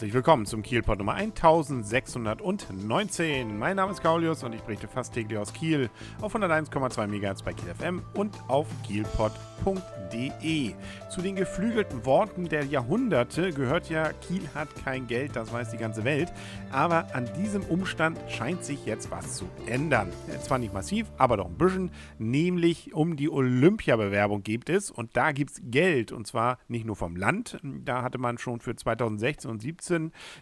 Herzlich willkommen zum Kielpot Nummer 1619. Mein Name ist Kaulius und ich berichte fast täglich aus Kiel auf 101,2 MHz bei Kiel FM und auf kielpot.de. Zu den geflügelten Worten der Jahrhunderte gehört ja, Kiel hat kein Geld, das weiß die ganze Welt. Aber an diesem Umstand scheint sich jetzt was zu ändern. Zwar nicht massiv, aber doch ein bisschen. Nämlich um die Olympiabewerbung geht es und da gibt es Geld und zwar nicht nur vom Land. Da hatte man schon für 2016 und 2017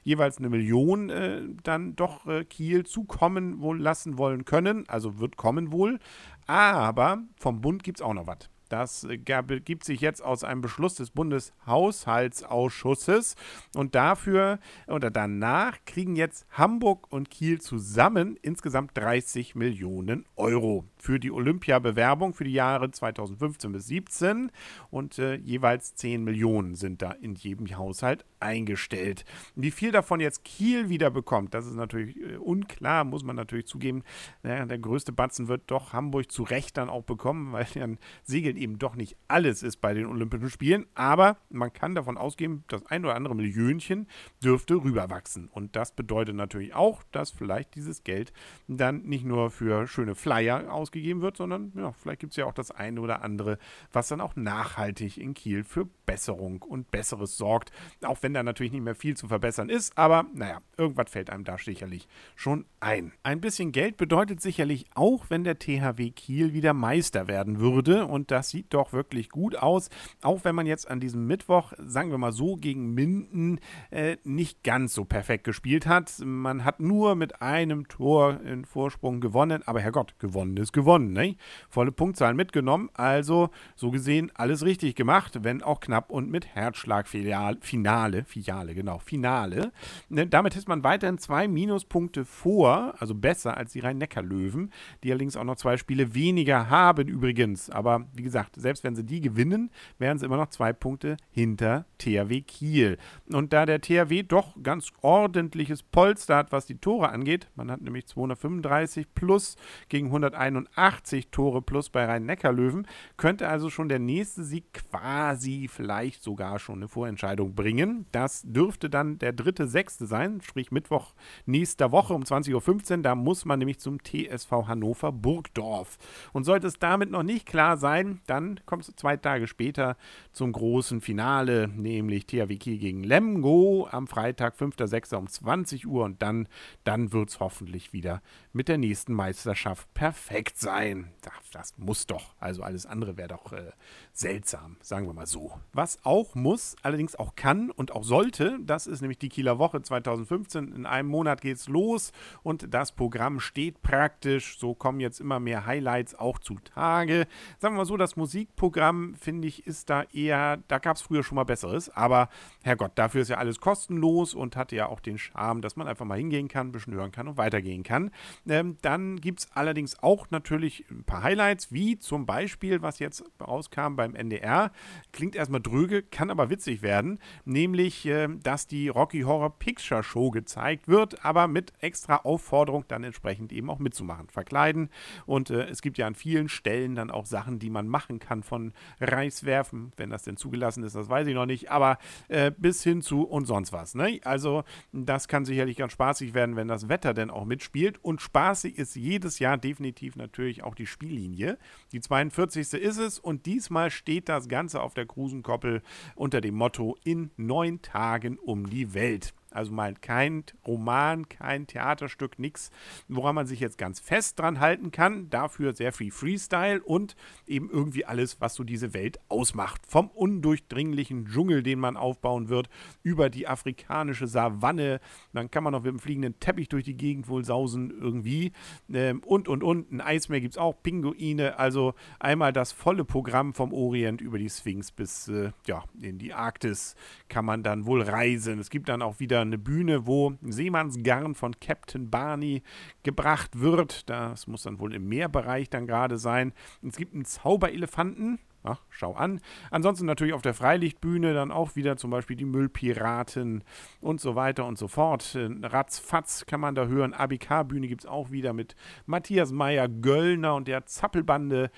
jeweils eine Million äh, dann doch äh, Kiel zukommen wohl lassen wollen können. Also wird kommen wohl. Aber vom Bund gibt es auch noch was. Das ergibt sich jetzt aus einem Beschluss des Bundeshaushaltsausschusses. Und dafür oder danach kriegen jetzt Hamburg und Kiel zusammen insgesamt 30 Millionen Euro für die Olympiabewerbung für die Jahre 2015 bis 2017. Und äh, jeweils 10 Millionen sind da in jedem Haushalt eingestellt. Wie viel davon jetzt Kiel wieder bekommt, das ist natürlich äh, unklar, muss man natürlich zugeben. Naja, der größte Batzen wird doch Hamburg zu Recht dann auch bekommen, weil dann Segeln eben doch nicht alles ist bei den Olympischen Spielen. Aber man kann davon ausgehen, das ein oder andere Millionchen dürfte rüberwachsen. Und das bedeutet natürlich auch, dass vielleicht dieses Geld dann nicht nur für schöne Flyer ausgegeben wird, sondern ja, vielleicht gibt es ja auch das eine oder andere, was dann auch nachhaltig in Kiel für Besserung und Besseres sorgt. Auch wenn da natürlich nicht mehr viel zu verbessern ist, aber naja, irgendwas fällt einem da sicherlich schon ein. Ein bisschen Geld bedeutet sicherlich auch, wenn der THW Kiel wieder Meister werden würde. Und das sieht doch wirklich gut aus. Auch wenn man jetzt an diesem Mittwoch, sagen wir mal so, gegen Minden äh, nicht ganz so perfekt gespielt hat. Man hat nur mit einem Tor in Vorsprung gewonnen. Aber Herrgott, gewonnen ist gewonnen. Ne? Volle Punktzahlen mitgenommen. Also so gesehen alles richtig gemacht, wenn auch knapp knapp und mit Herzschlagfinale, Finale, Finale, genau, Finale. Ne, damit ist man weiterhin zwei Minuspunkte vor, also besser als die Rhein-Neckar-Löwen, die allerdings auch noch zwei Spiele weniger haben übrigens. Aber wie gesagt, selbst wenn sie die gewinnen, wären sie immer noch zwei Punkte hinter THW Kiel. Und da der THW doch ganz ordentliches Polster hat, was die Tore angeht, man hat nämlich 235 plus gegen 181 Tore plus bei Rhein-Neckar-Löwen, könnte also schon der nächste Sieg quasi vielleicht vielleicht sogar schon eine Vorentscheidung bringen. Das dürfte dann der dritte, sechste sein, sprich Mittwoch nächster Woche um 20.15 Uhr. Da muss man nämlich zum TSV Hannover Burgdorf. Und sollte es damit noch nicht klar sein, dann kommt es zwei Tage später zum großen Finale, nämlich THW Kiel gegen Lemgo am Freitag, 5.6. um 20 Uhr. Und dann, dann wird es hoffentlich wieder mit der nächsten Meisterschaft perfekt sein. Das, das muss doch. Also alles andere wäre doch äh, seltsam, sagen wir mal so. Was auch muss, allerdings auch kann und auch sollte, das ist nämlich die Kieler Woche 2015. In einem Monat geht es los und das Programm steht praktisch. So kommen jetzt immer mehr Highlights auch zutage. Sagen wir mal so, das Musikprogramm, finde ich, ist da eher, da gab es früher schon mal Besseres. Aber Herrgott, dafür ist ja alles kostenlos und hat ja auch den Charme, dass man einfach mal hingehen kann, ein bisschen hören kann und weitergehen kann. Ähm, dann gibt es allerdings auch natürlich ein paar Highlights, wie zum Beispiel, was jetzt rauskam beim NDR. Klingt erstmal dröge, kann aber witzig werden, nämlich, äh, dass die Rocky Horror Picture Show gezeigt wird, aber mit extra Aufforderung dann entsprechend eben auch mitzumachen, verkleiden. Und äh, es gibt ja an vielen Stellen dann auch Sachen, die man machen kann, von Reißwerfen, wenn das denn zugelassen ist, das weiß ich noch nicht, aber äh, bis hin zu und sonst was. Ne? Also, das kann sicherlich ganz spaßig werden, wenn das Wetter denn auch mitspielt. Und spaßig ist jedes Jahr definitiv natürlich auch die Spiellinie. Die 42. ist es und diesmal steht das Ganze auf der Krusenkopf Doppel unter dem Motto In neun Tagen um die Welt. Also mal kein Roman, kein Theaterstück, nichts, woran man sich jetzt ganz fest dran halten kann. Dafür sehr viel Freestyle und eben irgendwie alles, was so diese Welt ausmacht. Vom undurchdringlichen Dschungel, den man aufbauen wird, über die afrikanische Savanne. Dann kann man noch mit dem fliegenden Teppich durch die Gegend wohl sausen irgendwie. Ähm, und, und, und. Ein Eismeer gibt es auch, Pinguine. Also einmal das volle Programm vom Orient über die Sphinx bis äh, ja, in die Arktis kann man dann wohl reisen. Es gibt dann auch wieder wieder eine Bühne, wo Seemannsgarn von Captain Barney gebracht wird. Das muss dann wohl im Meerbereich dann gerade sein. Es gibt einen Zauberelefanten, Ach, schau an. Ansonsten natürlich auf der Freilichtbühne dann auch wieder zum Beispiel die Müllpiraten und so weiter und so fort. Äh, Ratzfatz kann man da hören. ABK-Bühne gibt es auch wieder mit Matthias Meyer, Göllner und der Zappelbande.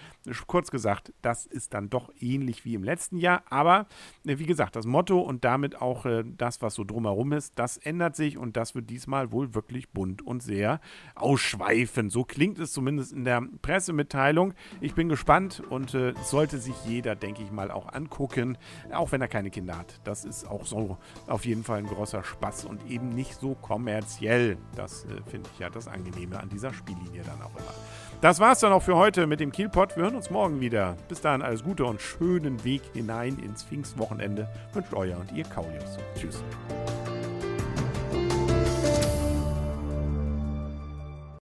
Kurz gesagt, das ist dann doch ähnlich wie im letzten Jahr. Aber äh, wie gesagt, das Motto und damit auch äh, das, was so drumherum ist, das ändert sich und das wird diesmal wohl wirklich bunt und sehr ausschweifend. So klingt es zumindest in der Pressemitteilung. Ich bin gespannt und sollte sich jeder, denke ich mal, auch angucken, auch wenn er keine Kinder hat. Das ist auch so auf jeden Fall ein großer Spaß und eben nicht so kommerziell. Das äh, finde ich ja das Angenehme an dieser Spiellinie dann auch immer. Das war es dann auch für heute mit dem Kielpot. Wir hören uns morgen wieder. Bis dahin alles Gute und schönen Weg hinein ins Pfingstwochenende wünscht euer und ihr Kaulius. Tschüss.